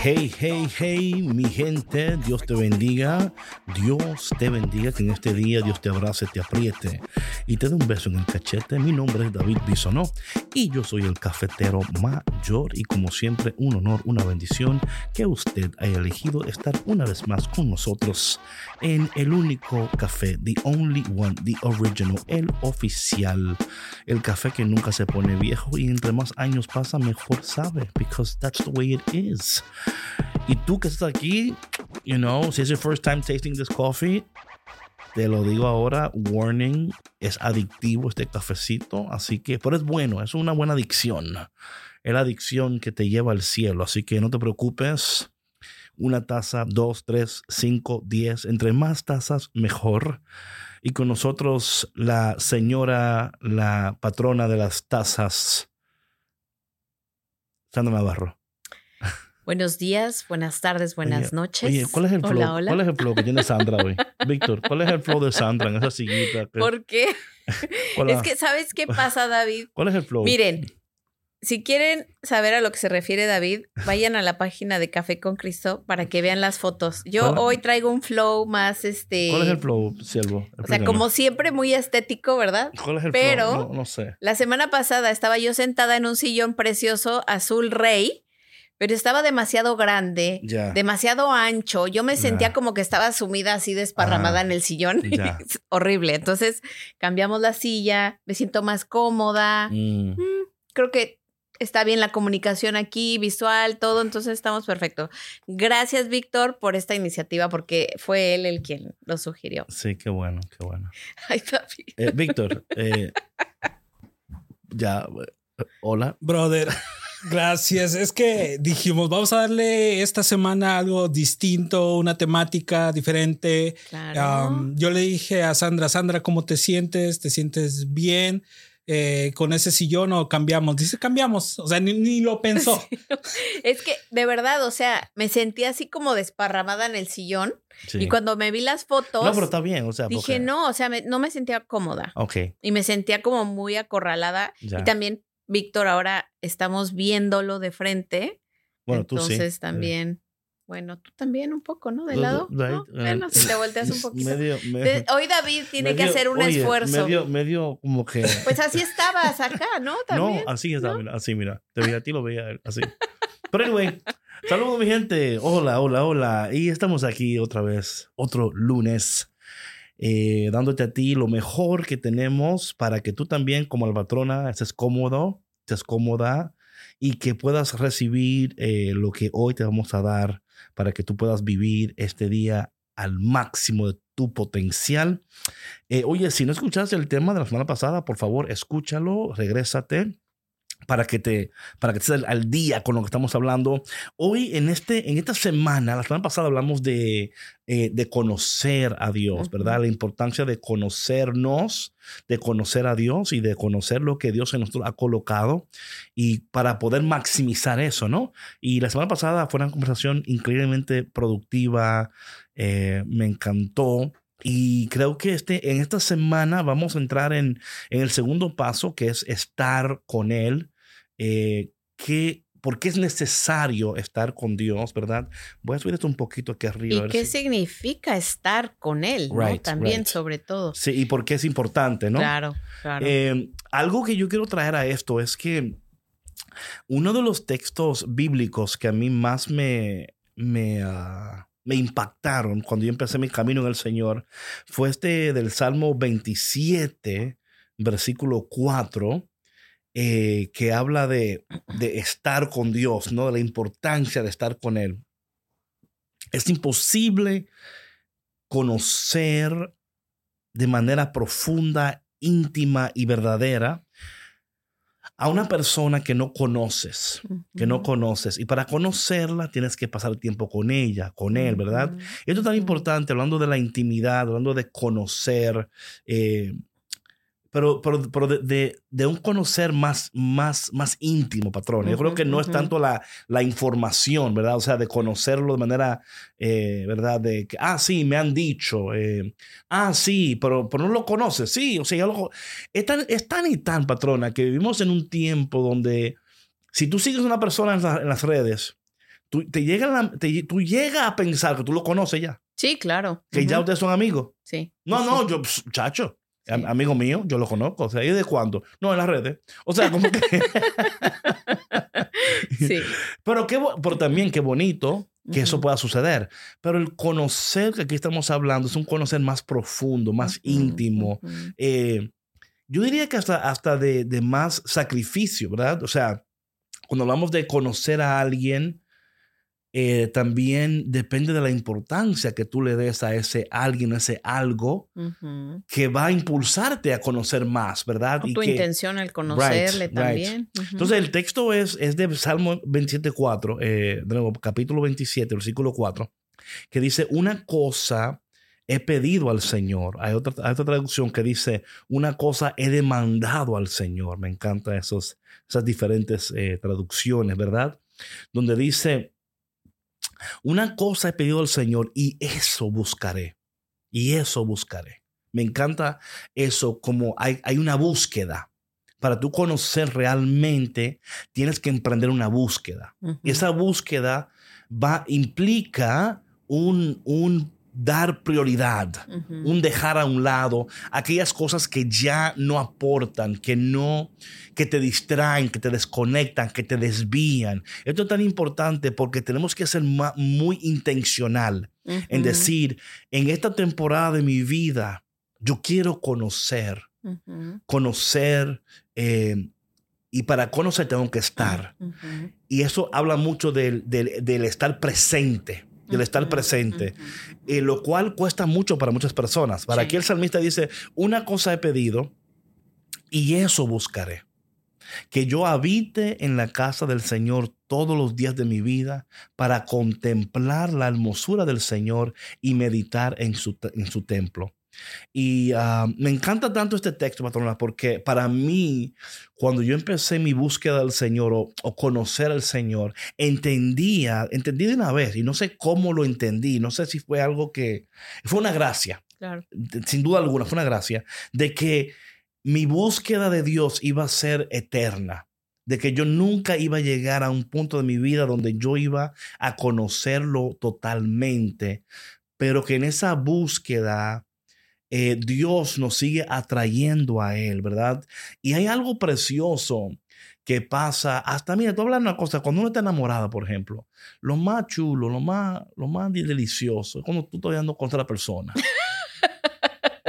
Hey, hey, hey, mi gente, Dios te bendiga. Dios te bendiga, que en este día Dios te abrace, te apriete y te dé un beso en el cachete. Mi nombre es David Bisonó y yo soy el cafetero mayor y como siempre un honor, una bendición que usted haya elegido estar una vez más con nosotros en el único café, the only one, the original, el oficial, el café que nunca se pone viejo y entre más años pasa mejor sabe, because that's the way it is. Y tú que estás aquí, you know, si es your first time tasting this coffee, te lo digo ahora, warning, es adictivo este cafecito, así que, pero es bueno, es una buena adicción. Es la adicción que te lleva al cielo, así que no te preocupes. Una taza, dos, tres, cinco, diez, entre más tazas, mejor. Y con nosotros la señora, la patrona de las tazas, Sandra Navarro. Buenos días, buenas tardes, buenas Oye, noches. Oye, ¿cuál es el flow? Hola, hola. ¿Cuál es el flow que tiene Sandra hoy? Víctor, ¿cuál es el flow de Sandra en esa sillita? que- ¿Por qué? Hola. Es que, ¿sabes qué pasa, David? ¿Cuál es el flow? Miren, si quieren saber a lo que se refiere David, vayan a la página de Café con Cristo para que vean las fotos. Yo ¿Cuál- hoy traigo un flow más, este, ¿Cuál es el flow, Siervo? o sea, como siempre muy estético, ¿verdad? ¿Cuál es el pero- flow? No, no sé. La semana pasada estaba yo sentada en un sillón precioso azul rey, pero estaba demasiado grande, Ya. demasiado ancho. Yo me sentía como que estaba sumida así desparramada Ah, en el sillón. Es horrible. Entonces cambiamos la silla, me siento más cómoda. Mm. Mm, creo que está bien la comunicación aquí, visual, todo, entonces estamos perfecto. Gracias, Víctor, por esta iniciativa, porque fue él el quien lo sugirió. Sí, qué bueno, qué bueno. Ay. Eh, Víctor, eh, ya, eh, hola. Brother, gracias. Es que dijimos, vamos a darle esta semana algo distinto, una temática diferente. Claro. Um, yo le dije a Sandra, Sandra, ¿cómo te sientes? ¿Te sientes bien? Eh, con ese sillón o cambiamos. Dice, cambiamos. O sea, ni, ni lo pensó. Es que, de verdad, o sea, me sentí así como desparramada en el sillón. Sí. Y cuando me vi las fotos, No, pero está bien, o sea, dije, porque- no, o sea, me- no me sentía cómoda. Ok, Y me sentía como muy acorralada. ya. Y también, Víctor, ahora estamos viéndolo de frente. bueno, tú sí. Entonces Sí. también, bueno, tú también un poco, ¿no? De lado. eh, Bueno, si te volteas un poquito. Medio, Hoy David tiene que hacer un oye, esfuerzo. Medio, medio como que... Pues así estabas acá, ¿no? También. No, así mira, así, mira. Te veía a ti, lo veía así. Pero anyway, saludos mi gente. Hola, hola, hola. Y estamos aquí otra vez, otro lunes, eh, dándote a ti lo mejor que tenemos para que tú también, como albatrona, estés cómodo, estés cómoda y que puedas recibir eh, lo que hoy te vamos a dar para que tú puedas vivir este día al máximo de tu potencial. Eh, oye, si no escuchaste el tema de la semana pasada, por favor, escúchalo, regrésate para que te para que estés al, día con lo que estamos hablando. Hoy en este en esta semana, la semana pasada hablamos de eh, de conocer a Dios. ¿verdad? La importancia de conocernos, de conocer a Dios y de conocer lo que Dios en nosotros ha colocado y para poder maximizar eso, ¿no? Y la semana pasada fue una conversación increíblemente productiva, eh, me encantó. Y creo que este, en esta semana vamos a entrar en, en el segundo paso, que es estar con Él. Eh, que, ¿Por qué es necesario estar con Dios, verdad? Voy a subir esto un poquito aquí arriba. ¿Y qué si- significa estar con él? ¿no? Right, También, right. sobre todo. Sí, y por qué es importante, ¿no? Claro, claro. Eh, algo que yo quiero traer a esto es que uno de los textos bíblicos que a mí más me, me, ah, me impactaron cuando yo empecé mi camino en el Señor fue este del Salmo 27, versículo 4, eh, que habla de, de estar con Dios, ¿no? de la importancia de estar con Él. Es imposible conocer de manera profunda, íntima y verdadera a una persona que no conoces, que no conoces. Y para conocerla tienes que pasar tiempo con ella, con él, ¿verdad? Esto es tan importante, hablando de la intimidad, hablando de conocer, eh, pero, pero, de, de, un conocer más, más, más íntimo, patrón. Yo creo que no es tanto la, la, información, ¿verdad? O sea, de conocerlo de manera, eh, ¿verdad? De que, ah, sí, me han dicho, eh, ah, sí, pero, pero no lo conoces, sí, o sea, ya lo, es, tan, es tan y tan, patrona, que vivimos en un tiempo donde si tú sigues a una persona en, las redes, tú, te llega te, tú llegas a pensar que tú lo conoces ya. Sí, claro. Que ya ustedes son amigos. Sí. No, no, yo, chacho. Amigo mío, yo lo conozco. O sea, ¿y de cuándo? No, en las redes. O sea, como que. sí. Pero, qué, pero también qué bonito que eso pueda suceder. Pero el conocer que aquí estamos hablando es un conocer más profundo, más íntimo. Eh, yo diría que hasta, hasta de, de, más sacrificio, ¿verdad? O sea, cuando hablamos de conocer a alguien, eh, también depende de la importancia que tú le des a ese alguien, a ese algo que va a impulsarte a conocer más, ¿verdad? y tu intención al conocerle también. Entonces el texto es, es de Salmo 27.4, eh, de nuevo, capítulo 27, versículo 4, que dice, una cosa he pedido al Señor. Hay otra, otra traducción que dice, una cosa he demandado al Señor. Me encantan esos, esas diferentes eh, traducciones, ¿verdad? Donde dice, una cosa he pedido al Señor y eso buscaré. Y eso buscaré. Me encanta eso como hay, hay una búsqueda. Para tú conocer realmente, tienes que emprender una búsqueda. Y esa búsqueda va, implica un, un dar prioridad, un dejar a un lado aquellas cosas que ya no aportan, que no, que te distraen, que te desconectan, que te desvían. Esto es tan importante porque tenemos que ser muy intencional en decir, en esta temporada de mi vida, yo quiero conocer, conocer, eh, y para conocer tengo que estar. Y eso habla mucho del estar presente del estar presente, eh, lo cual cuesta mucho para muchas personas. Para aquí el salmista dice, una cosa he pedido y eso buscaré, que yo habite en la casa del Señor todos los días de mi vida para contemplar la hermosura del Señor y meditar en su, en su templo. Y ah, me encanta tanto este texto, patrona, porque para mí, cuando yo empecé mi búsqueda del Señor o, conocer al Señor, entendía, entendí de una vez, y no sé cómo lo entendí, no sé si fue algo que, fue una gracia, sin duda alguna, fue una gracia, de que mi búsqueda de Dios iba a ser eterna de que yo nunca iba a llegar a un punto de mi vida donde yo iba a conocerlo totalmente, pero que en esa búsqueda eh, Dios nos sigue atrayendo a Él, ¿verdad? Y hay algo precioso que pasa, hasta mira, tú hablas una cosa, cuando uno está enamorado, por ejemplo, lo más chulo, lo más, lo más delicioso es cuando tú estás dando contra la persona.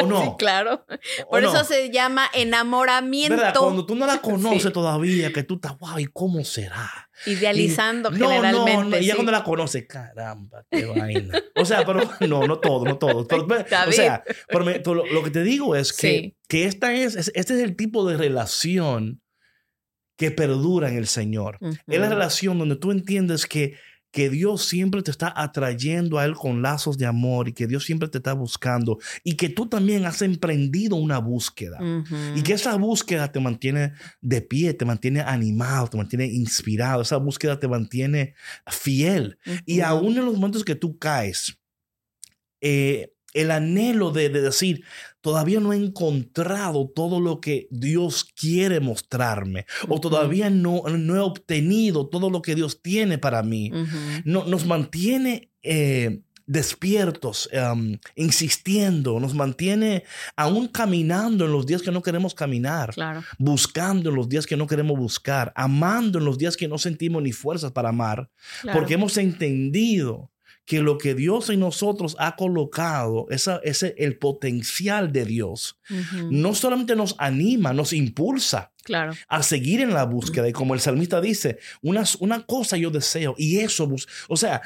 ¿O no? Sí, claro. Por eso se llama enamoramiento. ¿Verdad? Cuando tú no la conoces todavía, que tú estás, wow, ¿y cómo será? Idealizando generalmente. No, no, y ya cuando la conoces, caramba, qué vaina. O sea, pero no, no todo, no todo. o sea, pero, lo, que te digo es que, que esta es, este es el tipo de relación que perdura en el Señor. Es la relación donde tú entiendes que que Dios siempre te está atrayendo a Él con lazos de amor y que Dios siempre te está buscando y que tú también has emprendido una búsqueda. Y que esa búsqueda te mantiene de pie, te mantiene animado, te mantiene inspirado, esa búsqueda te mantiene fiel. Y aún en los momentos que tú caes, eh, el anhelo de, decir, todavía no he encontrado todo lo que Dios quiere mostrarme o todavía no, no he obtenido todo lo que Dios tiene para mí, no, nos mantiene eh, despiertos, em, insistiendo, nos mantiene aún caminando en los días que no queremos caminar, buscando en los días que no queremos buscar, amando en los días que no sentimos ni fuerzas para amar, porque hemos entendido que lo que Dios en nosotros ha colocado, esa, ese, el potencial de Dios, Ujú. no solamente nos anima, nos impulsa Claro. a seguir en la búsqueda. Y como el salmista dice, una, una cosa yo deseo y eso, o sea,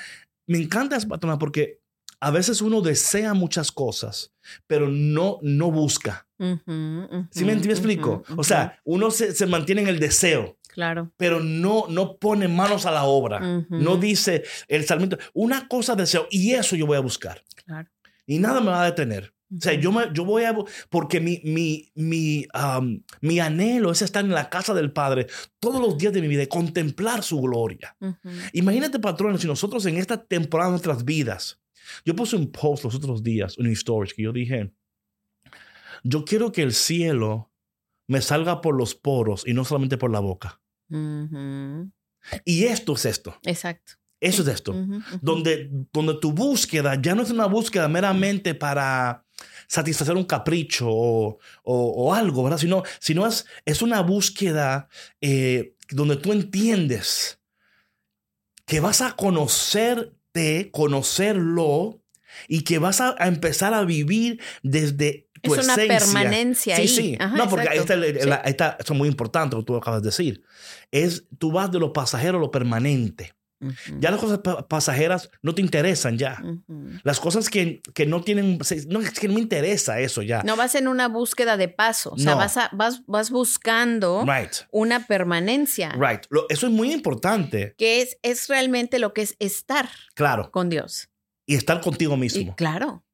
me encanta esa patrona porque a veces uno desea muchas cosas, pero no, no busca. Ujú, ujú, ¿Sí me, me explico? ujú, O sea, uno se, se mantiene en el deseo, Claro. pero no, no pone manos a la obra. Ujú. No dice el salmista, una cosa deseo y eso yo voy a buscar. Claro. Y nada me va a detener. O sea, yo, me, yo voy a... Porque mi, mi, mi, um, mi anhelo es estar en la casa del Padre todos los días de mi vida y contemplar su gloria. Ujú. Imagínate, patrones, si nosotros en esta temporada de nuestras vidas, yo puse un post los otros días, un storage, que yo dije, yo quiero que el cielo me salga por los poros y no solamente por la boca. Y esto es esto. Exacto. Eso es esto. Donde, donde tu búsqueda ya no es una búsqueda meramente para satisfacer un capricho o, o- o algo, ¿verdad? Sino, sino es, es una búsqueda eh, donde tú entiendes que vas a conocerte, conocerlo y que vas a, a empezar a vivir desde tu Es una esencia. permanencia Sí, ahí. sí. Ajá, no, porque ahí está, Sí. está- eso es muy importante lo que tú acabas de decir. Es, tú vas de lo pasajero a lo permanente. Ujú. Ya las cosas pa- pasajeras no te interesan ya. Ujú. Las cosas que, que no tienen, no, es que no me interesa eso ya. No vas en una búsqueda de paso, o sea, No. vas, a- vas, vas buscando Right, una permanencia, right. Lo- eso es muy importante, que es, es realmente lo que es estar claro. con Dios. Y estar contigo Y mismo.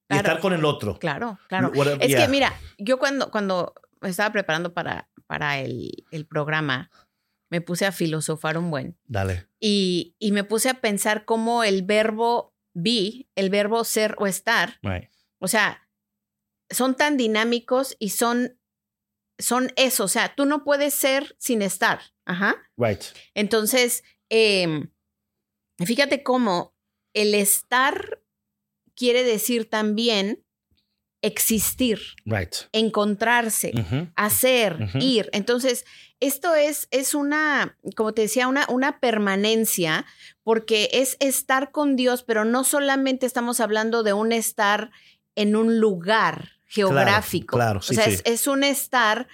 Claro, Y, claro, estar con el otro. claro, claro. Es yeah. que mira, yo cuando, cuando me estaba preparando para, para el, el programa, me puse a filosofar un buen Dale. y, y me puse a pensar cómo el verbo be, el verbo ser o estar, Right. o sea, son tan dinámicos y son, son eso, o sea, tú no puedes ser sin estar. Ajá. Right. Entonces, em, fíjate cómo el estar quiere decir también existir, Right. encontrarse, hacer, ir. Entonces, esto es, es una, como te decía, una, una permanencia, porque es estar con Dios, pero no solamente estamos hablando de un estar en un lugar geográfico. claro, sí, o sea, sí. es, es un estar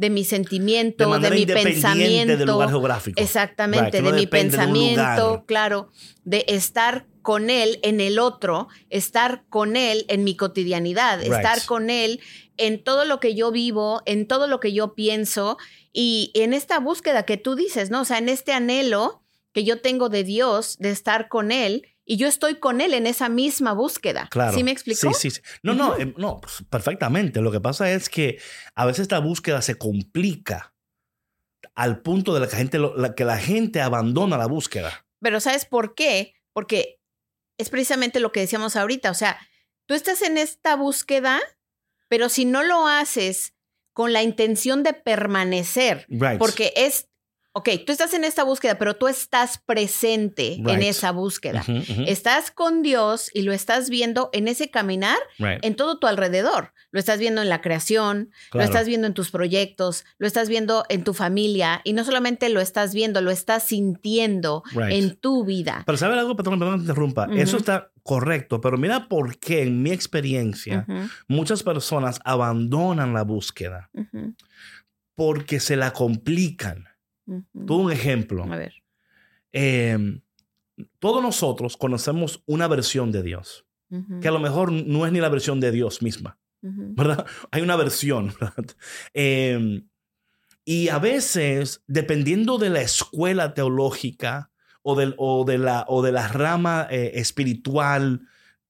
de mi sentimiento, de, manera mi independiente pensamiento. del lugar geográfico. Exactamente, Right, no de mi de pensamiento, claro, de estar con él en el otro, estar con él en mi cotidianidad, Right. estar con él en todo lo que yo vivo, en todo lo que yo pienso y en esta búsqueda que tú dices, ¿no? O sea, en este anhelo que yo tengo de Dios, de estar con él y yo estoy con él en esa misma búsqueda. Claro. ¿Sí me explicó? Sí, sí, sí. No, no, eh, no, pues, perfectamente. Lo que pasa es que a veces esta búsqueda se complica al punto de la que, gente, la, que la gente abandona la búsqueda. Pero ¿sabes por qué? Porque es precisamente lo que decíamos ahorita. O sea, tú estás en esta búsqueda, pero si no lo haces con la intención de permanecer, Right. porque es, ok, tú estás en esta búsqueda, pero tú estás presente en esa búsqueda. Estás con Dios y lo estás viendo en ese caminar Right. en todo tu alrededor. Lo estás viendo en la creación, lo estás viendo en tus proyectos, lo estás viendo en tu familia y no solamente lo estás viendo, lo estás sintiendo Right. en tu vida. Pero ¿sabe algo, patrón? Perdón te interrumpa. Ujú. Eso está correcto, pero mira por qué, en mi experiencia, muchas personas abandonan la búsqueda porque se la complican. Ujú. Todo un ejemplo. A ver. Eh, todos nosotros conocemos una versión de Dios, que a lo mejor no es ni la versión de Dios misma, ¿verdad? Hay una versión, ¿verdad? Eh, y a veces, dependiendo de la escuela teológica o, del, o, de, la, o de la rama eh, espiritual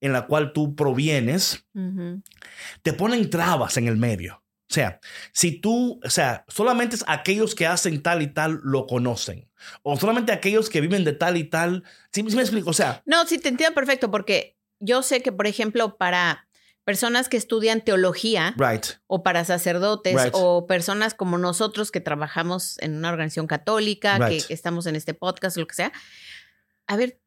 en la cual tú provienes, te ponen trabas en el medio. O sea, si tú, o sea, solamente aquellos que hacen tal y tal lo conocen. O solamente aquellos que viven de tal y tal. ¿Sí, sí me explico? O sea, No, sí, te entiendo perfecto, porque yo sé que, por ejemplo, para personas que estudian teología right, o para sacerdotes Right. o personas como nosotros que trabajamos en una organización católica, Right. que, estamos en este podcast, lo que sea. A ver,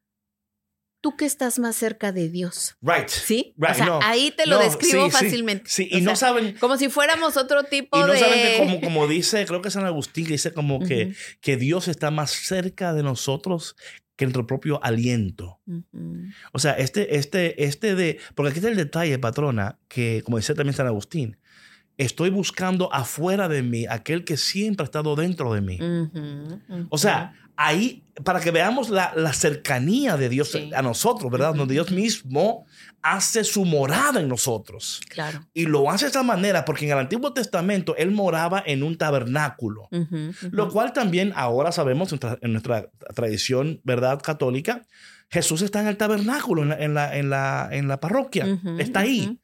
tú que estás más cerca de Dios, right. ¿sí? Right, o sea, no. ahí te lo No, describo sí, sí, fácilmente. Sí, O y no sea, saben. Como si fuéramos otro tipo Y no de... saben que como, como dice, creo que San Agustín, que dice como que, Ujú. que Dios está más cerca de nosotros que nuestro propio aliento. Ujú. O sea, este, este, este de, porque aquí está el detalle, patrona, que como decía también San Agustín, estoy buscando afuera de mí aquel que siempre ha estado dentro de mí. Ujú, ujú. O sea, ahí, para que veamos la, la cercanía de Dios Sí. a nosotros, ¿verdad? Ujú, Donde Dios mismo hace su morada en nosotros. claro. Y lo hace de esta manera porque en el Antiguo Testamento Él moraba en un tabernáculo. Lo cual también ahora sabemos en nuestra, en nuestra tradición, ¿verdad? Católica, Jesús está en el tabernáculo, en la, en la, en la, en la parroquia. Está ahí.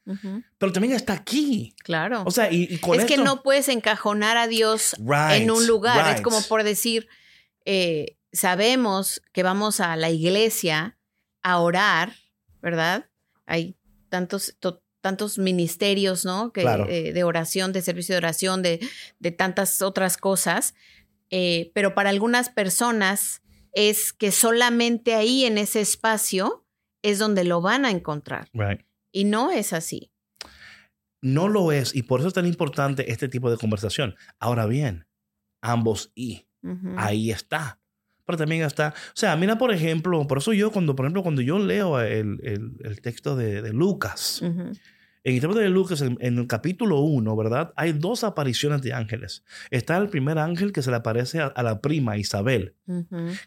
Pero también está aquí. Claro. O sea, y, y con es que no puedes encajonar a Dios Right, en un lugar. Es como por decir, eh, sabemos que vamos a la iglesia a orar, ¿verdad? Hay tantos, to- tantos ministerios, ¿no? Que, Claro. eh, de oración, de servicio de oración, de, de tantas otras cosas. Eh, pero para algunas personas es que solamente ahí en ese espacio es donde lo van a encontrar. Right. Y no es así. No lo es. Y por eso es tan importante este tipo de conversación. Ahora bien, ambos y. Ahí está. Pero también está, o sea, mira por ejemplo, por eso yo cuando, por ejemplo, cuando yo leo el, el- el texto de, de Lucas, en el texto de Lucas, en, en el capítulo 1, ¿verdad? Hay dos apariciones de ángeles. Está el primer ángel que se le aparece a, a la prima Isabel,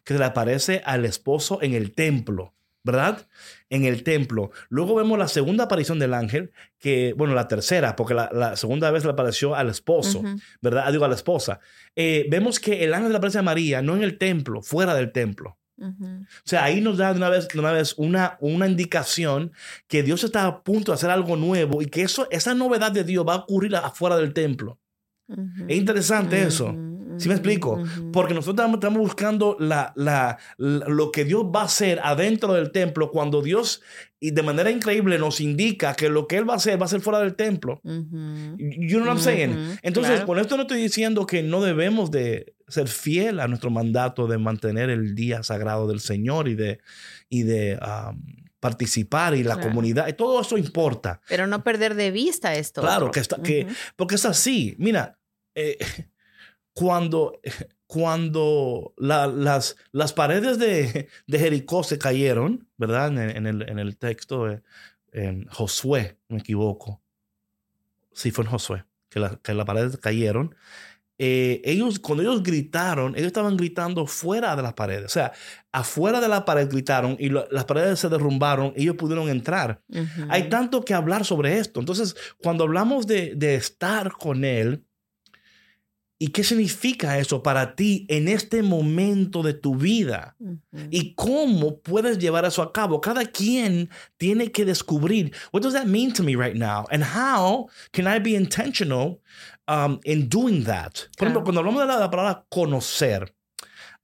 que se le aparece al esposo en el templo, ¿verdad? En el templo. Luego vemos la segunda aparición del ángel, que, bueno, la tercera, porque la, la segunda vez le apareció al esposo. ¿verdad? Ah, Digo, a la esposa. Eh, vemos que el ángel le aparece a María, no en el templo, fuera del templo. O sea, ahí nos da de una vez, una, vez una, una indicación que Dios está a punto de hacer algo nuevo y que eso, esa novedad de Dios va a ocurrir afuera del templo. Es interesante eso. ¿Sí me explico? Porque nosotros estamos, buscando la, la- la- lo que Dios va a hacer adentro del templo cuando Dios, y de manera increíble, nos indica que lo que Él va a hacer va a ser fuera del templo. You know what I'm saying? Entonces, claro. con esto no estoy diciendo que no debemos de ser fiel a nuestro mandato de mantener el día sagrado del Señor y de, y de um, participar y la Claro. comunidad. Y todo eso importa. Pero no perder de vista esto. Claro, otro. que está, que, porque es así. Mira, eh, cuando, cuando la- las, las paredes de, de Jericó se cayeron, ¿verdad? En, el- en el, en el texto de en Josué, me equivoco. Sí, fue en Josué, que, la- que las paredes cayeron. Eh, ellos, cuando ellos gritaron, ellos estaban gritando fuera de las paredes. O sea, afuera de la pared gritaron y lo- las paredes se derrumbaron y ellos pudieron entrar. Hay tanto que hablar sobre esto. Entonces, cuando hablamos de, de estar con Él, ¿y qué significa eso para ti en este momento de tu vida? ¿Y cómo puedes llevar eso a cabo? Cada quien tiene que descubrir, what does that mean to me right now? And how can I be intentional um, in doing that? Por ejemplo, cuando hablamos de la, la palabra conocer,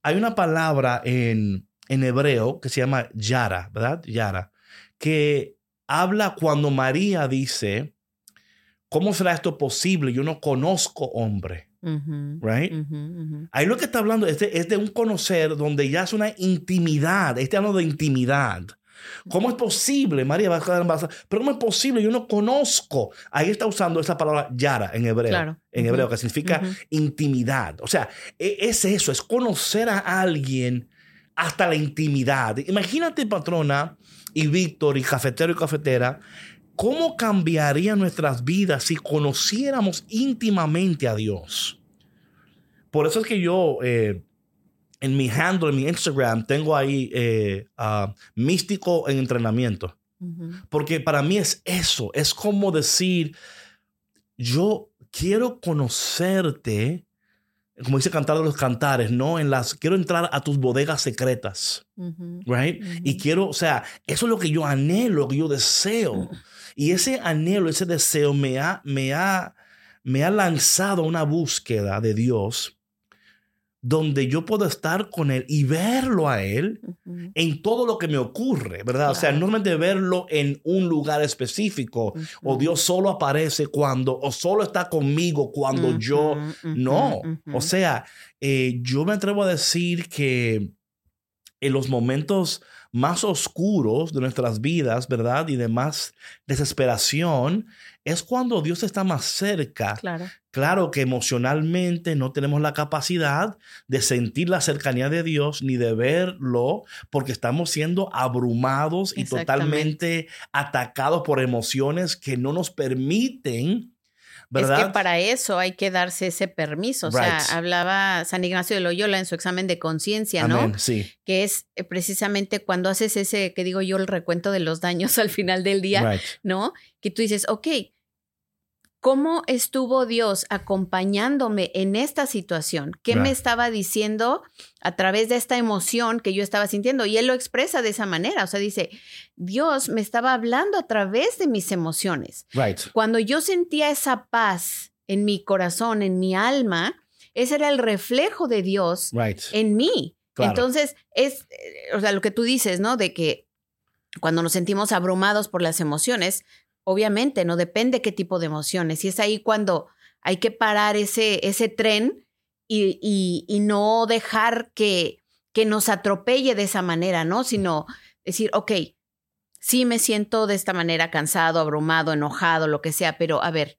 hay una palabra en, en hebreo que se llama yara, ¿verdad? Yara, que habla cuando María dice, ¿cómo será esto posible? Yo no conozco hombre, Right? Ahí lo que está hablando es de, es de un conocer donde ya es una intimidad. Está hablando de intimidad. ¿Cómo es posible? María a. Pero ¿cómo es posible? Yo no conozco. Ahí está usando esa palabra yara en hebreo. Claro. En hebreo, que significa intimidad. O sea, e- es eso, es conocer a alguien hasta la intimidad. Imagínate, patrona, y Víctor, y cafetero y cafetera, ¿cómo cambiaría nuestras vidas si conociéramos íntimamente a Dios? Por eso es que yo, eh, en mi handle, en mi Instagram, tengo ahí eh, ah, místico en entrenamiento. Ujú. Porque para mí es eso, es como decir, yo quiero conocerte, como dice Cantar de los Cantares, ¿no? En las, quiero entrar a tus bodegas secretas, Ujú. right? Y Ujú. quiero, o sea, eso es lo que yo anhelo, lo que yo deseo. Y ese anhelo, ese deseo me ha, me ha, me ha lanzado a una búsqueda de Dios donde yo puedo estar con Él y verlo a Él en todo lo que me ocurre, ¿verdad? O sea, normalmente verlo en un lugar específico, o. Dios solo aparece cuando, o solo está conmigo cuando yo no. O sea, eh, yo me atrevo a decir que en los momentos más oscuros de nuestras vidas, ¿verdad? Y de más desesperación, es cuando Dios está más cerca. Claro. Claro que emocionalmente no tenemos la capacidad de sentir la cercanía de Dios ni de verlo porque estamos siendo abrumados y totalmente atacados por emociones que no nos permiten es que para eso hay que darse ese permiso. O sea, hablaba San Ignacio de Loyola en su examen de conciencia, ¿no? Sí. Que es eh, precisamente cuando haces ese, que digo yo, el recuento de los daños al final del día, ¿no? Que tú dices, ok, ¿Cómo estuvo Dios acompañándome en esta situación? ¿Qué me estaba diciendo a través de esta emoción que yo estaba sintiendo? Y él lo expresa de esa manera. O sea, dice, Dios me estaba hablando a través de mis emociones. Cuando yo sentía esa paz en mi corazón, en mi alma, ese era el reflejo de Dios en mí. Entonces, es, eh, o sea, lo que tú dices, ¿no? De que cuando nos sentimos abrumados por las emociones, obviamente, no depende qué tipo de emociones. Y es ahí cuando hay que parar ese, ese tren y, y, no dejar que, que nos atropelle de esa manera, ¿no? Sino decir, ok, sí me siento de esta manera cansado, abrumado, enojado, lo que sea, pero a ver,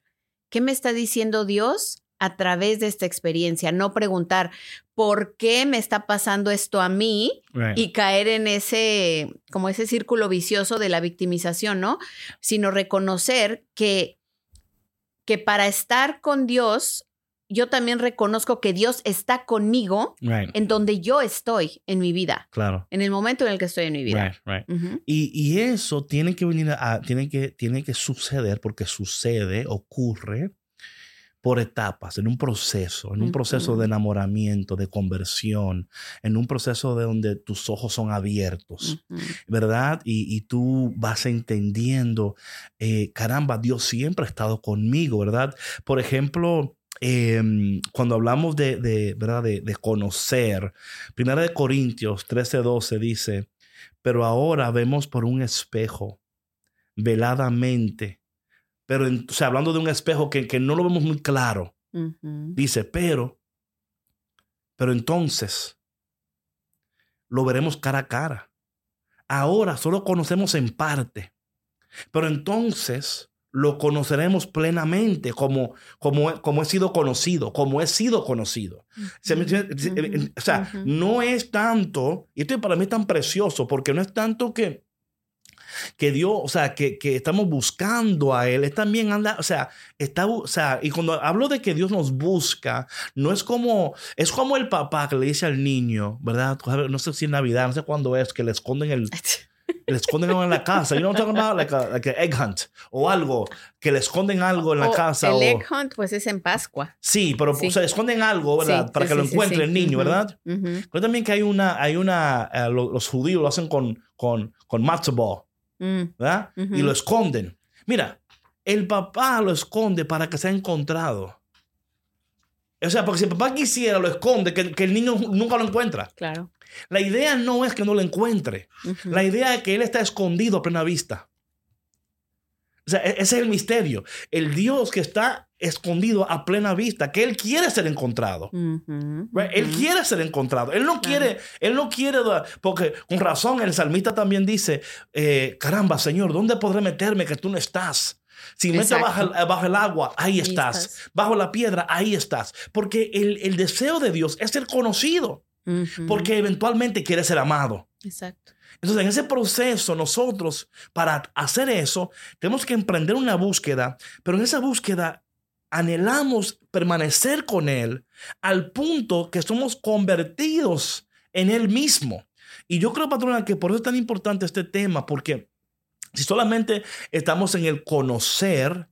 ¿qué me está diciendo Dios? A través de esta experiencia, no preguntar por qué me está pasando esto a mí y caer en ese, como ese círculo vicioso de la victimización, ¿no? Sino reconocer que, que para estar con Dios, yo también reconozco que Dios está conmigo en donde yo estoy en mi vida. Claro. En el momento en el que estoy en mi vida. y, y, eso tiene que venir a, tiene que, tiene que suceder porque sucede, ocurre por etapas, en un proceso, en un proceso de enamoramiento, de conversión, en un proceso de donde tus ojos son abiertos, ¿verdad? Y, tú vas entendiendo, eh, caramba, Dios siempre ha estado conmigo, ¿verdad? Por ejemplo, em, cuando hablamos de, ¿verdad? De, de, conocer, Primera de Corintios 13, 12 dice, pero ahora vemos por un espejo, veladamente pero o sea, hablando de un espejo que, que no lo vemos muy claro. Dice, pero, pero entonces lo veremos cara a cara. Ahora solo conocemos en parte, pero entonces lo conoceremos plenamente como, como, como he sido conocido, como he sido conocido. O sea, no es tanto, y esto para mí es tan precioso, porque no es tanto que que Dios, o sea, que, que, estamos buscando a Él, es también anda, o sea, está, o sea, y cuando hablo de que Dios nos busca, no es como, es como el papá que le dice al niño, ¿verdad? No sé si en Navidad, no sé cuándo es, que le esconden el... le esconden algo en la casa. You know what I'm talking Like, a, like egg hunt o algo, que le esconden algo en la casa. El o, egg hunt, pues es en Pascua. Sí, pero O sea, esconden algo, ¿verdad? Para que lo encuentre el niño, ¿verdad? Pero también que hay una, hay una, eh, los, judíos lo hacen con, con, con matzo ball. Mm, ¿verdad? Y lo esconden. Mira, el papá lo esconde para que sea encontrado. O sea, porque si el papá quisiera, lo esconde, que, el niño nunca lo encuentra. Claro. La idea no es que no lo encuentre. La idea es que él está escondido a plena vista. O sea, e-, ese es el misterio. El Dios que está escondido a plena vista, que Él quiere ser encontrado. Él quiere ser encontrado. Él no quiere, Él no quiere, porque con razón el salmista también dice, eh, caramba, Señor, ¿dónde podré meterme que tú no estás? Si me meto bajo, el agua, ahí, estás. Bajo la piedra, ahí estás. Porque el, el deseo de Dios es ser conocido. Porque eventualmente quiere ser amado. Exacto. Entonces, en ese proceso, nosotros, para hacer eso, tenemos que emprender una búsqueda, pero en esa búsqueda anhelamos permanecer con Él al punto que somos convertidos en Él mismo. Y yo creo, patrona, que por eso es tan importante este tema, porque si solamente estamos en el conocer,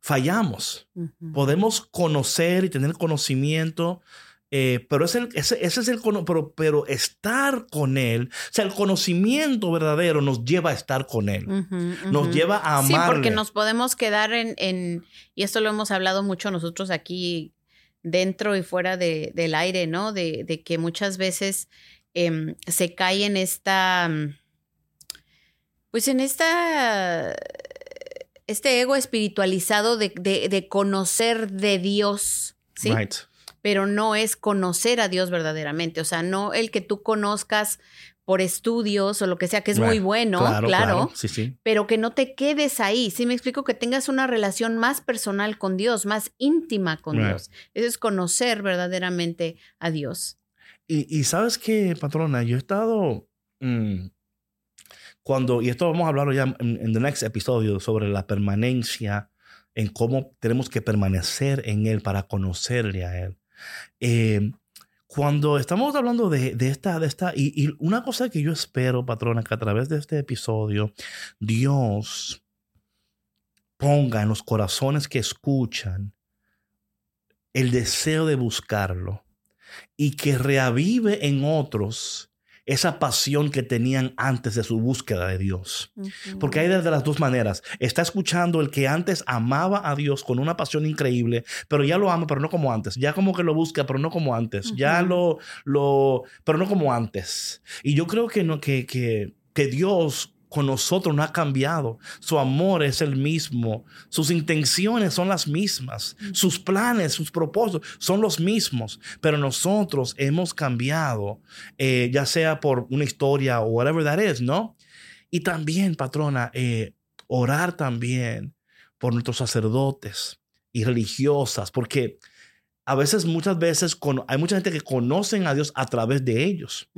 fallamos. Podemos conocer y tener conocimiento eh, pero ese, ese, es el pero, pero estar con él, o sea, el conocimiento verdadero nos lleva a estar con él, nos lleva a amarle. Sí, porque nos podemos quedar en, en, y esto lo hemos hablado mucho nosotros aquí dentro y fuera de, del aire, ¿no? De, de que muchas veces em, se cae en esta, pues en esta, este ego espiritualizado de, de, de conocer de Dios, ¿sí? Right pero no es conocer a Dios verdaderamente. O sea, no el que tú conozcas por estudios o lo que sea, que es muy bueno, claro, Sí, sí. pero que no te quedes ahí. Sí, me explico que tengas una relación más personal con Dios, más íntima con Dios. Eso es conocer verdaderamente a Dios. Y, sabes qué, patrona, yo he estado mm, cuando, y esto vamos a hablarlo ya en, el next episodio sobre la permanencia, en cómo tenemos que permanecer en Él para conocerle a Él. Eh, cuando estamos hablando de, esta, de esta, y, una cosa que yo espero, patrona, que a través de este episodio, Dios ponga en los corazones que escuchan el deseo de buscarlo y que reavive en otros esa pasión que tenían antes de su búsqueda de Dios. Porque hay desde las dos maneras. Está escuchando el que antes amaba a Dios con una pasión increíble, pero ya lo ama, pero no como antes. Ya como que lo busca, pero no como antes. Ya lo, lo, pero no como antes. Y yo creo que, no, que, que, que Dios con nosotros no ha cambiado. Su amor es el mismo. Sus intenciones son las mismas. Sus planes, sus propósitos son los mismos. Pero nosotros hemos cambiado, eh, ya sea por una historia o whatever that is, ¿no? Y también, patrona, eh, orar también por nuestros sacerdotes y religiosas, porque a veces, muchas veces, hay mucha gente que conocen a Dios a través de ellos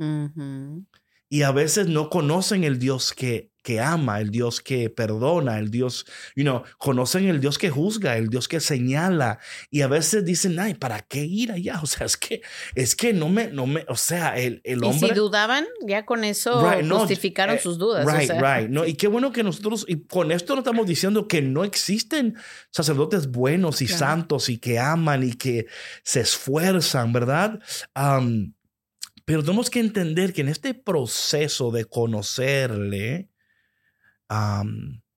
y a veces no conocen el Dios que, que ama, el Dios que perdona, el Dios, you know, conocen el Dios que juzga, el Dios que señala y a veces dicen, ay, ¿para qué ir allá? O sea, es que, es que no me, no me, o sea, el, el hombre... Y si dudaban, ya con eso justificaron eh, sus dudas. Right, right. No, y qué bueno que nosotros, y con esto no estamos diciendo que no existen sacerdotes buenos y santos y que aman y que se esfuerzan, ¿verdad? Pero tenemos que entender que en este proceso de conocerle,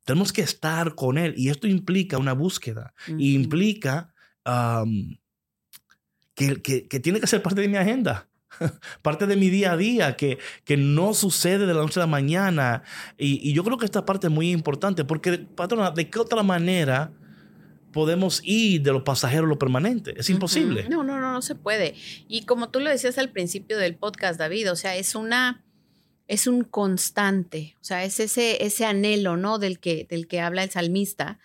tenemos que estar con Él. Y esto implica una búsqueda. Y implica que, que, tiene que ser parte de mi agenda. parte de mi día a día, que, que no sucede de la noche a la mañana. Y, y yo creo que esta parte es muy importante, porque, patrona, ¿de qué otra manera podemos ir de lo pasajero a lo permanente. Es imposible. No, no, no, no se puede. Y como tú lo decías al principio del podcast, David, o sea, es una, es un constante, o sea, es ese, ese anhelo, ¿no? Del que, del que habla el salmista,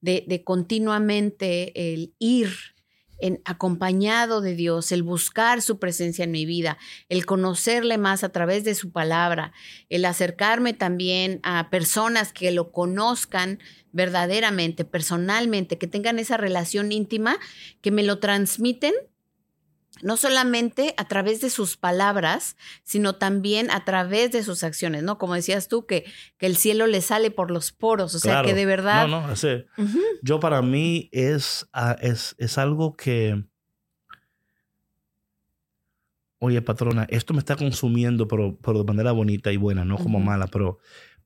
de, de continuamente el ir en, acompañado de Dios, el buscar su presencia en mi vida, el conocerle más a través de su palabra, el acercarme también a personas que lo conozcan verdaderamente, personalmente, que tengan esa relación íntima, que me lo transmiten no solamente a través de sus palabras, sino también a través de sus acciones, ¿no? Como decías tú, que, que el cielo le sale por los poros, o sea, que de verdad... No, no, ese, yo para mí es, ah, es, es algo que... Oye, patrona, esto me está consumiendo, pero, pero de manera bonita y buena, no como mala, pero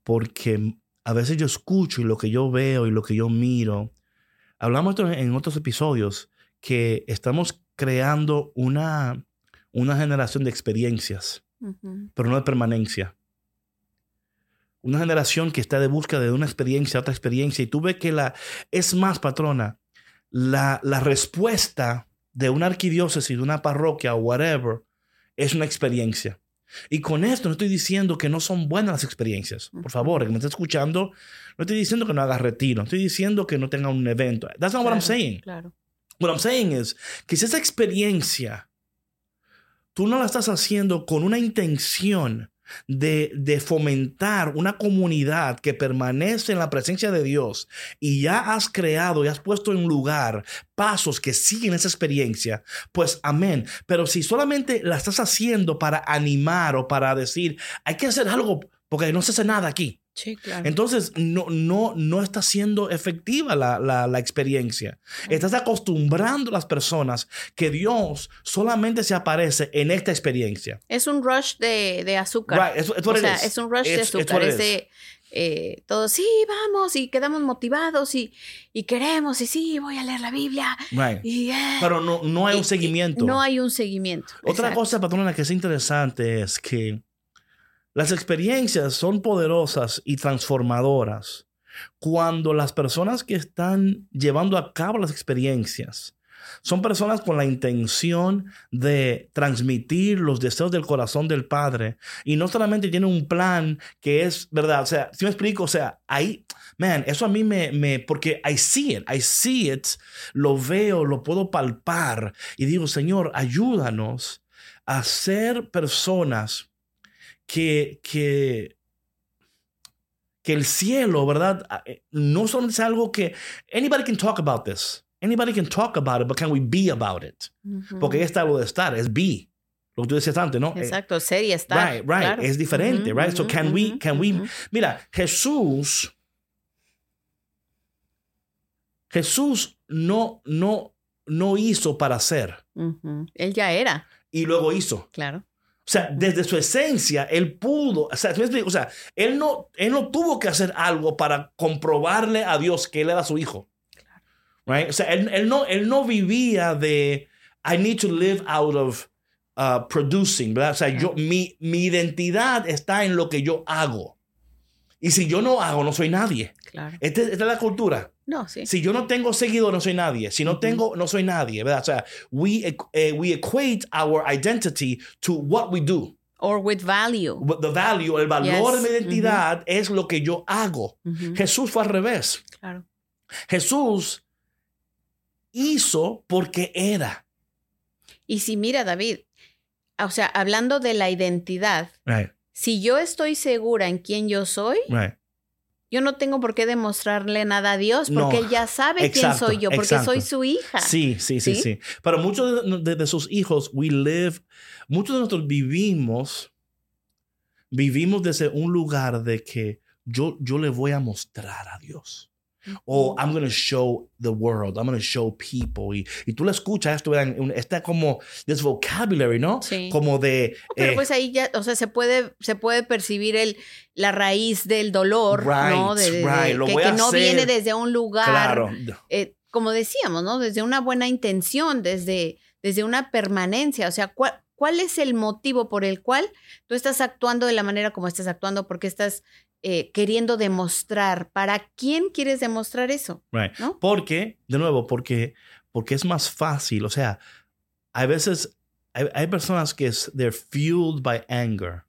porque a veces yo escucho y lo que yo veo y lo que yo miro. Hablamos en otros episodios que estamos creando una, una generación de experiencias, pero no de permanencia. Una generación que está de búsqueda de una experiencia, otra experiencia, y tú ves que la, es más, patrona, la, la respuesta de una arquidiócesis, de una parroquia o whatever, es una experiencia. Y con esto no estoy diciendo que no son buenas las experiencias. Por favor, el que me está escuchando, no estoy diciendo que no haga retiro, estoy diciendo que no tenga un evento. That's not what I'm saying. Claro. What I'm saying is que si esa experiencia tú no la estás haciendo con una intención de, de, fomentar una comunidad que permanece en la presencia de Dios y ya has creado y has puesto en lugar pasos que siguen esa experiencia, pues amén. Pero si solamente la estás haciendo para animar o para decir, hay que hacer algo porque no se hace nada aquí. Entonces, no, no, no está siendo efectiva la, la, experiencia. Estás acostumbrando a las personas que Dios solamente se aparece en esta experiencia. Es un rush de, de azúcar. es un rush de azúcar. Es de, eh, todos, sí, vamos, y quedamos motivados y, y, queremos, y sí, voy a leer la Biblia. Y, eh, Pero no, no hay un seguimiento. no hay un seguimiento. Otra cosa, patrona, que es interesante es que las experiencias son poderosas y transformadoras cuando las personas que están llevando a cabo las experiencias Son personas con la intención de transmitir los deseos del corazón del Padre. Y no solamente tienen un plan que es, ¿verdad? O sea, si me explico, o sea, ahí, man, eso a mí me, porque I see it, I see it, lo veo, lo puedo palpar. Y digo, Señor, ayúdanos a ser personas que, que que el cielo, ¿verdad? Ah, eh, no solo es algo que anybody can talk about this. Anybody can talk about it, but can we be about it? Porque ahí está lo de estar, es be. Lo que tú decías antes, ¿no? Eh, Exacto, ser y estar. Right, right. Es diferente, right? So can we, can we, mira, Jesús, Jesús no, no, no hizo para ser. Él ya era. Y luego hizo. Claro. O sea, desde su esencia, él pudo, o sea, o sea él, no, él no tuvo que hacer algo para comprobarle a Dios que él era su hijo. Right? O sea, él, no, él no vivía de, I need to live out of uh, producing, ¿verdad? O sea, yo, mi, mi identidad está en lo que yo hago. Y si yo no hago, no soy nadie. Claro. Esta, esta es la cultura. No, sí. Si yo no tengo seguidores, no soy nadie. Si no tengo, no soy nadie, ¿verdad? O sea, we, uh, we equate our identity to what we do. Or with value. The value, el valor de mi identidad es lo que yo hago. Jesús fue al revés. Claro. Jesús hizo porque era. Y si mira, David, o sea, hablando de la identidad, si yo estoy segura en quién yo soy, yo no tengo por qué demostrarle nada a Dios porque él ya sabe quién soy yo, porque soy su hija. Sí, sí, sí, sí. Pero muchos de, sus hijos, we live, muchos de nosotros vivimos, vivimos desde un lugar de que yo, yo le voy a mostrar a Dios o I'm going to show the world, I'm going to show people. Y, y tú le escuchas esto, está como this vocabulary, ¿no? Sí. Como de... Pero eh, pues ahí ya, o sea, se puede, se puede percibir el, la raíz del dolor, ¿no? De, que, no viene desde un lugar, claro. Eh, como decíamos, ¿no? Desde una buena intención, desde, desde una permanencia, o sea, ¿cuál, ¿cuál es el motivo por el cual tú estás actuando de la manera como estás actuando? Porque estás eh, queriendo demostrar. ¿Para quién quieres demostrar eso? Right. Porque, de nuevo, porque, porque es más fácil. O sea, hay veces, hay, personas que es, they're fueled by anger.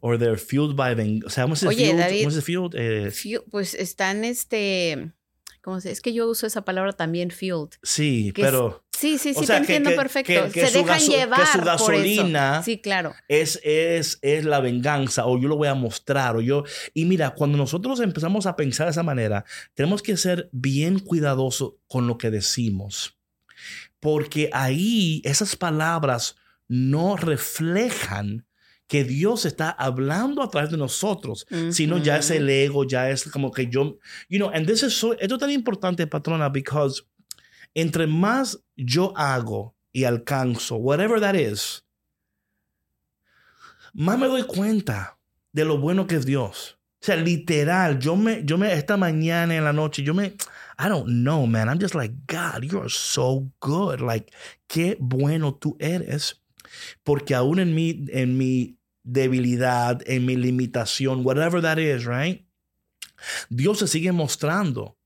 O they're fueled by, o sea, ¿cómo se Oye, fueled? Eh, pues están, este, ¿cómo se? Es que yo uso esa palabra también, fueled. Sí, pero... Sí, sí, sí, te entiendo perfecto. Se dejan llevar. Que su gasolina Sí, claro. Es, es, es la venganza, o yo lo voy a mostrar, o yo. Y mira, cuando nosotros empezamos a pensar de esa manera, tenemos que ser bien cuidadosos con lo que decimos. Porque ahí esas palabras no reflejan que Dios está hablando a través de nosotros, sino ya es el ego, ya es como que yo, you know, and this is so, esto es tan importante, patrona, because entre más yo hago y alcanzo, whatever that is, más me doy cuenta de lo bueno que es Dios. O sea, literal, yo me, yo me, esta mañana en la noche, yo me, I don't know, man. I'm just like, God, you are so good. Like, qué bueno tú eres. Porque aún en mi, en mi debilidad, en mi limitación, whatever that is, right? Dios se sigue mostrando.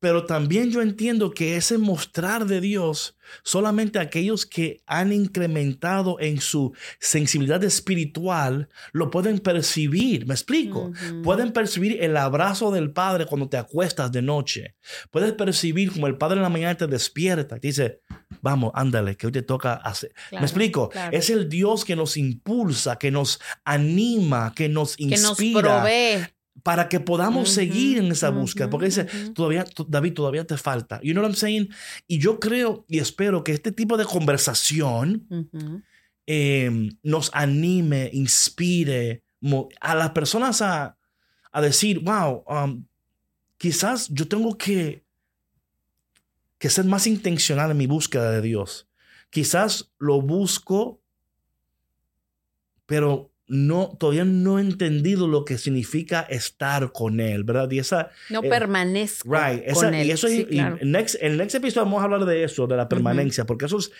Pero también yo entiendo que ese mostrar de Dios, solamente aquellos que han incrementado en su sensibilidad espiritual lo pueden percibir. ¿Me explico? Pueden percibir el abrazo del Padre cuando te acuestas de noche. Puedes percibir como el Padre en la mañana te despierta y te dice, vamos, ándale, que hoy te toca hacer. ¿Me explico? Es el Dios que nos impulsa, que nos anima, que nos inspira. Que nos provee para que podamos seguir en esa búsqueda. Porque dice, todavía, David, todavía te falta. You know what I'm saying? Y yo creo y espero que este tipo de conversación em, nos anime, inspire a las personas a, a decir, wow, um, quizás yo tengo que, que ser más intencional en mi búsqueda de Dios. Quizás lo busco, pero no, todavía no he entendido lo que significa estar con él, ¿verdad? Y esa... No eh, permanezco con él. Y eso es, en el next episodio vamos a hablar de eso, de la permanencia, porque eso es,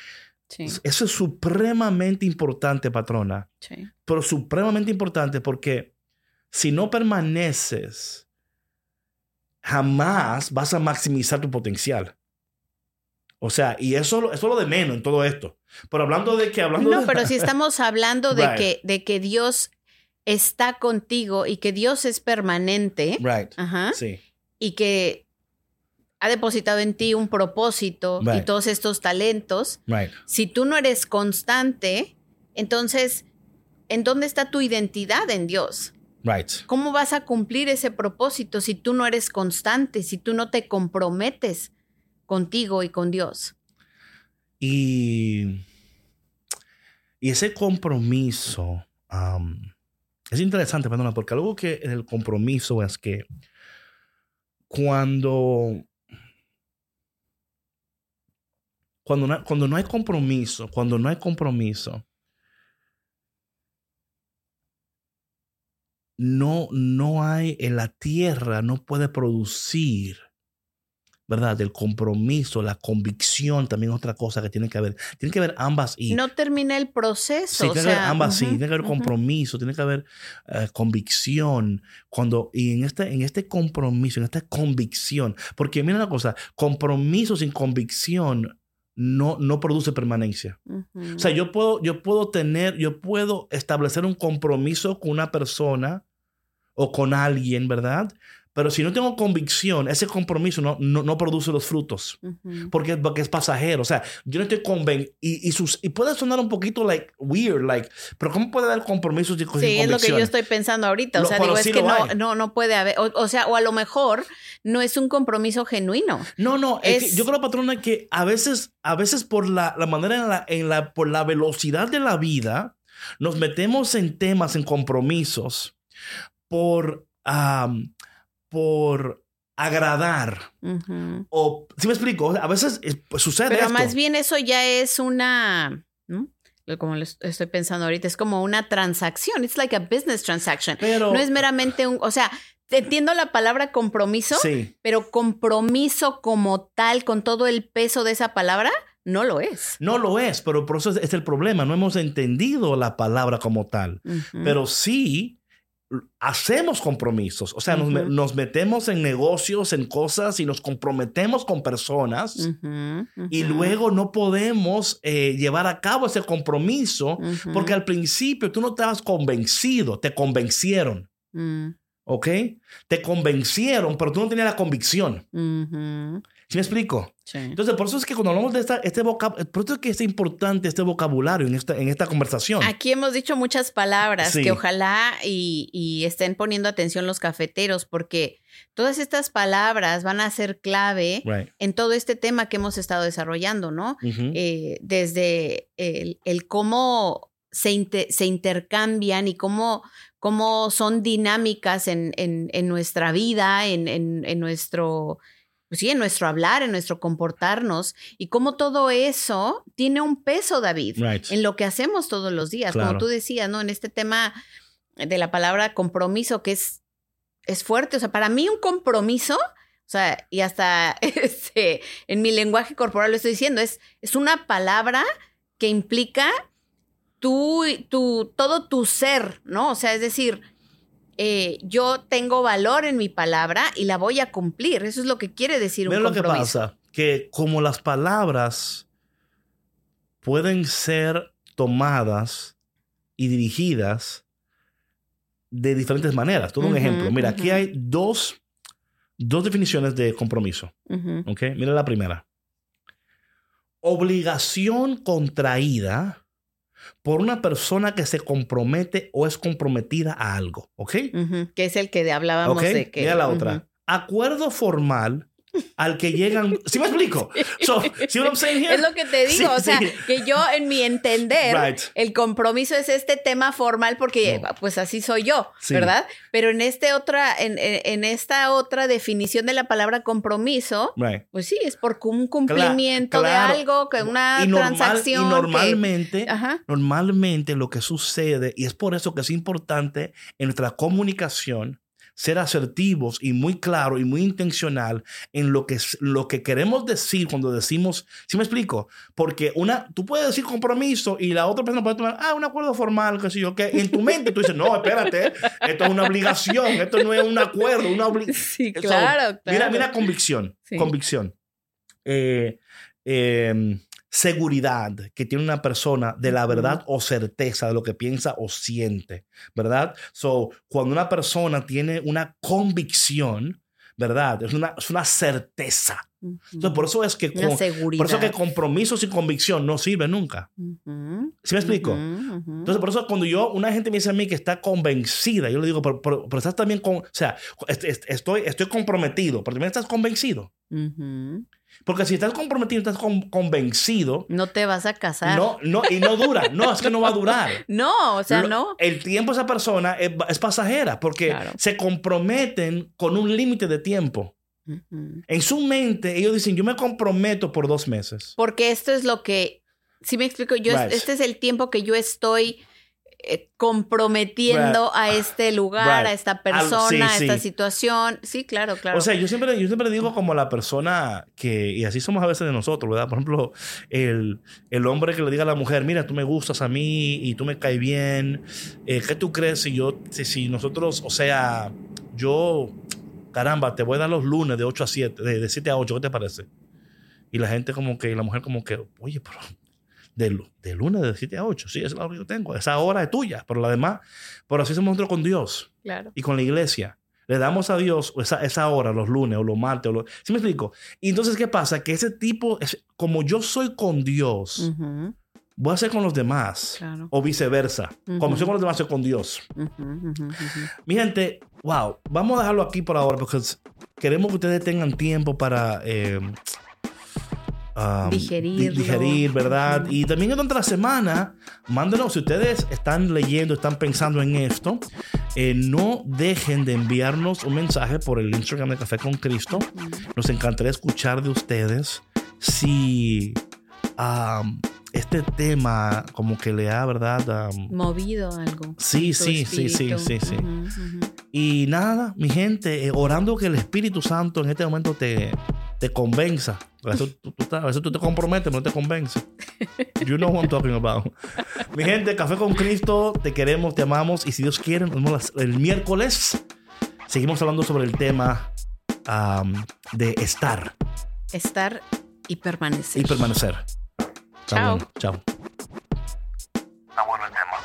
eso es supremamente importante, patrona. Sí. Pero supremamente importante porque si no permaneces, jamás vas a maximizar tu potencial. O sea, y eso, eso es lo de menos en todo esto. Pero hablando de que hablando No, de- pero si estamos hablando de, Right. que, de que Dios está contigo y que Dios es permanente Right. ajá, Sí. y que ha depositado en ti un propósito y todos estos talentos, Right. si tú no eres constante, entonces, ¿en dónde está tu identidad en Dios? Right. ¿Cómo vas a cumplir ese propósito si tú no eres constante, si tú no te comprometes contigo y con Dios? Y, ese compromiso es interesante, perdona, porque algo que en el compromiso es que cuando, cuando, no, cuando no hay compromiso, cuando no hay compromiso, no, no hay en la tierra, no puede producir, ¿verdad? El compromiso, la convicción, también otra cosa que tiene que haber. Tiene que haber ambas y. no termina el proceso. Sí, o tiene que haber ambas, sí. ujú, Tiene que haber compromiso, tiene que haber eh, convicción. Cuando, y en este, en este compromiso, en esta convicción, porque mira una cosa, compromiso sin convicción no, no produce permanencia. O sea, yo puedo, yo puedo tener, yo puedo establecer un compromiso con una persona o con alguien, ¿verdad? Pero si no tengo convicción, ese compromiso no, no, no produce los frutos. Ujú. Porque, porque es pasajero. O sea, yo no estoy convencido. Y, y, sus, y puede sonar un poquito like weird, like, pero ¿cómo puede haber compromisos sin sin Sí, es lo que convicción? yo estoy pensando ahorita. O Lo- sea, pero digo, sí es que lo no, no, no puede haber. O, o sea, o a lo mejor no es un compromiso genuino. No, no, es que Es- yo creo, patrona, que a veces, a veces por la, la manera en la, en la, por la velocidad de la vida, nos metemos en temas, en compromisos, por, am, por agradar. O, ¿sí me explico? A veces pues, sucede Pero esto. más bien eso ya es una. ¿no? Como lo est- estoy pensando ahorita, es como una transacción. It's like a business transaction. Pero, No es meramente un. O sea, entiendo la palabra compromiso, Sí. pero compromiso como tal, con todo el peso de esa palabra, no lo es. No lo es, pero por eso es, es el problema. No hemos entendido la palabra como tal. Pero sí hacemos compromisos. O sea, nos, metemos en negocios, en cosas y nos comprometemos con personas. Y luego no podemos eh, llevar a cabo ese compromiso porque al principio tú no estabas convencido, te convencieron, mm, ¿ok? Te convencieron, pero tú no tenías la convicción. ¿Sí me explico? sí. Entonces, por eso es que cuando hablamos de esta, este vocabulario, por eso es que es importante este vocabulario en esta, en esta conversación. Aquí hemos dicho muchas palabras Sí. que ojalá y, y estén poniendo atención los cafeteros, porque todas estas palabras van a ser clave Right. en todo este tema que hemos estado desarrollando, ¿no? Eh, desde el, el cómo se, se intercambian y cómo, cómo son dinámicas en, en- en nuestra vida, en, en- en nuestro, pues sí, en nuestro hablar, en nuestro comportarnos, y cómo todo eso tiene un peso, David, Right. en lo que hacemos todos los días, Claro. como tú decías, ¿no? En este tema de la palabra compromiso, que es, es fuerte, o sea, para mí un compromiso, o sea, y hasta este, en mi lenguaje corporal lo estoy diciendo, es, es una palabra que implica tu, todo tu ser, ¿no? O sea, es decir, eh, yo tengo valor en mi palabra y la voy a cumplir. Eso es lo que quiere decir un Mira lo que compromiso. pasa, que como las palabras pueden ser tomadas y dirigidas de diferentes maneras. Todo un Ujú, ejemplo. Mira, aquí hay dos, dos definiciones de compromiso. Ujú, ¿Ok? Mira la primera. Obligación contraída por una persona que se compromete o es comprometida a algo. ¿Ok? Que es el que hablábamos de que. Mira la ujú. otra. Acuerdo formal al que llegan. ¿Sí me explico? So, see what I'm saying here? Es lo que te digo, Sí, o sea, sí. que yo en mi entender, Right. el compromiso es este tema formal porque No. pues así soy yo. ¿verdad? Pero en este otra, en, esta otra definición de la palabra compromiso, Right. pues sí, es por un cumplimiento claro. de algo, que una y, normal- transacción. y que- normalmente, Ajá. normalmente lo que sucede, y es por eso que es importante en nuestra comunicación ser asertivos y muy claro y muy intencional en lo que, es- lo que queremos decir cuando decimos, ¿sí me explico? Porque una, tú puedes decir compromiso y la otra persona puede tomar, ah, un acuerdo formal, qué sé yo, que en tu mente tú dices, no, espérate, esto es una obligación, esto no es un acuerdo, una obligación. Sí, So, claro. Mira, mira convicción, Sí. convicción. Eh, em, seguridad que tiene una persona de la verdad o certeza de lo que piensa o siente, ¿verdad? So, cuando una persona tiene una convicción, ¿verdad? Es una, es una certeza. Entonces, por eso es que, con- por eso que compromiso sin convicción no sirve nunca. Ujú, ¿Sí me explico? ujú, ujú. Entonces, por eso cuando yo, una gente me dice a mí que está convencida, yo le digo, pero, pero- pero estás también con, o sea, est- est- estoy, estoy comprometido, pero también estás convencido. Porque si estás comprometido, estás con- convencido, No te vas a casar. no, no, y no dura, no, es que no va a durar. No, o sea, Lo- no. El tiempo de esa persona es, es pasajera porque Claro. se comprometen con un límite de tiempo. Ujú. En su mente, ellos dicen, yo me comprometo por dos meses. Porque esto es lo que, si me explico, yo Right. este es el tiempo que yo estoy eh, comprometiendo a este lugar, Right. a esta Al- persona, sí, a esta sí. situación. Sí, claro, claro. O sea, yo siempre, yo siempre digo como la persona que, y así somos a veces de nosotros, ¿verdad? Por ejemplo, el, el hombre que le diga a la mujer, mira, tú me gustas a mí y tú me caes bien. Eh, ¿Qué tú crees si yo, si, si nosotros, o sea, yo, caramba, te voy a dar los lunes de 8 a 7, de, de 7 a 8, ¿qué te parece? Y la gente como que, la mujer como que, oye, pero de, lu- de lunes de 7 a 8, sí, esa es la hora que yo tengo, esa hora es tuya, pero la demás, pero así somos nosotros con Dios claro. y con la iglesia. Le damos a Dios esa, esa hora, los lunes o los martes. O los, ¿Sí me explico? Y entonces, ¿qué pasa? Que ese tipo, es- como yo soy con Dios, voy a ser con los demás. Claro. O viceversa. Como Ujú. soy con los demás, soy con Dios. Mi gente, wow, vamos a dejarlo aquí por ahora porque queremos que ustedes tengan tiempo para eh, um, Digerirlo. di- digerir, ¿verdad? Y también durante la semana, mándenos, si ustedes están leyendo, están pensando en esto, eh, no dejen de enviarnos un mensaje por el Instagram de Café con Cristo. Nos encantaría escuchar de ustedes si um, este tema como que le ha, ¿verdad? Um, Movido algo. Sí, sí, sí, sí, sí, sí. Y nada, mi gente, eh, orando que el Espíritu Santo en este momento te, te convenza. A veces tú, te comprometes, pero no te convences. You know what I'm talking about. Mi gente, Café con Cristo, te queremos, te amamos. Y si Dios quiere, el miércoles. Seguimos hablando sobre el tema de estar. Estar y permanecer. Y permanecer. Chao. Chao. Está bueno el tema.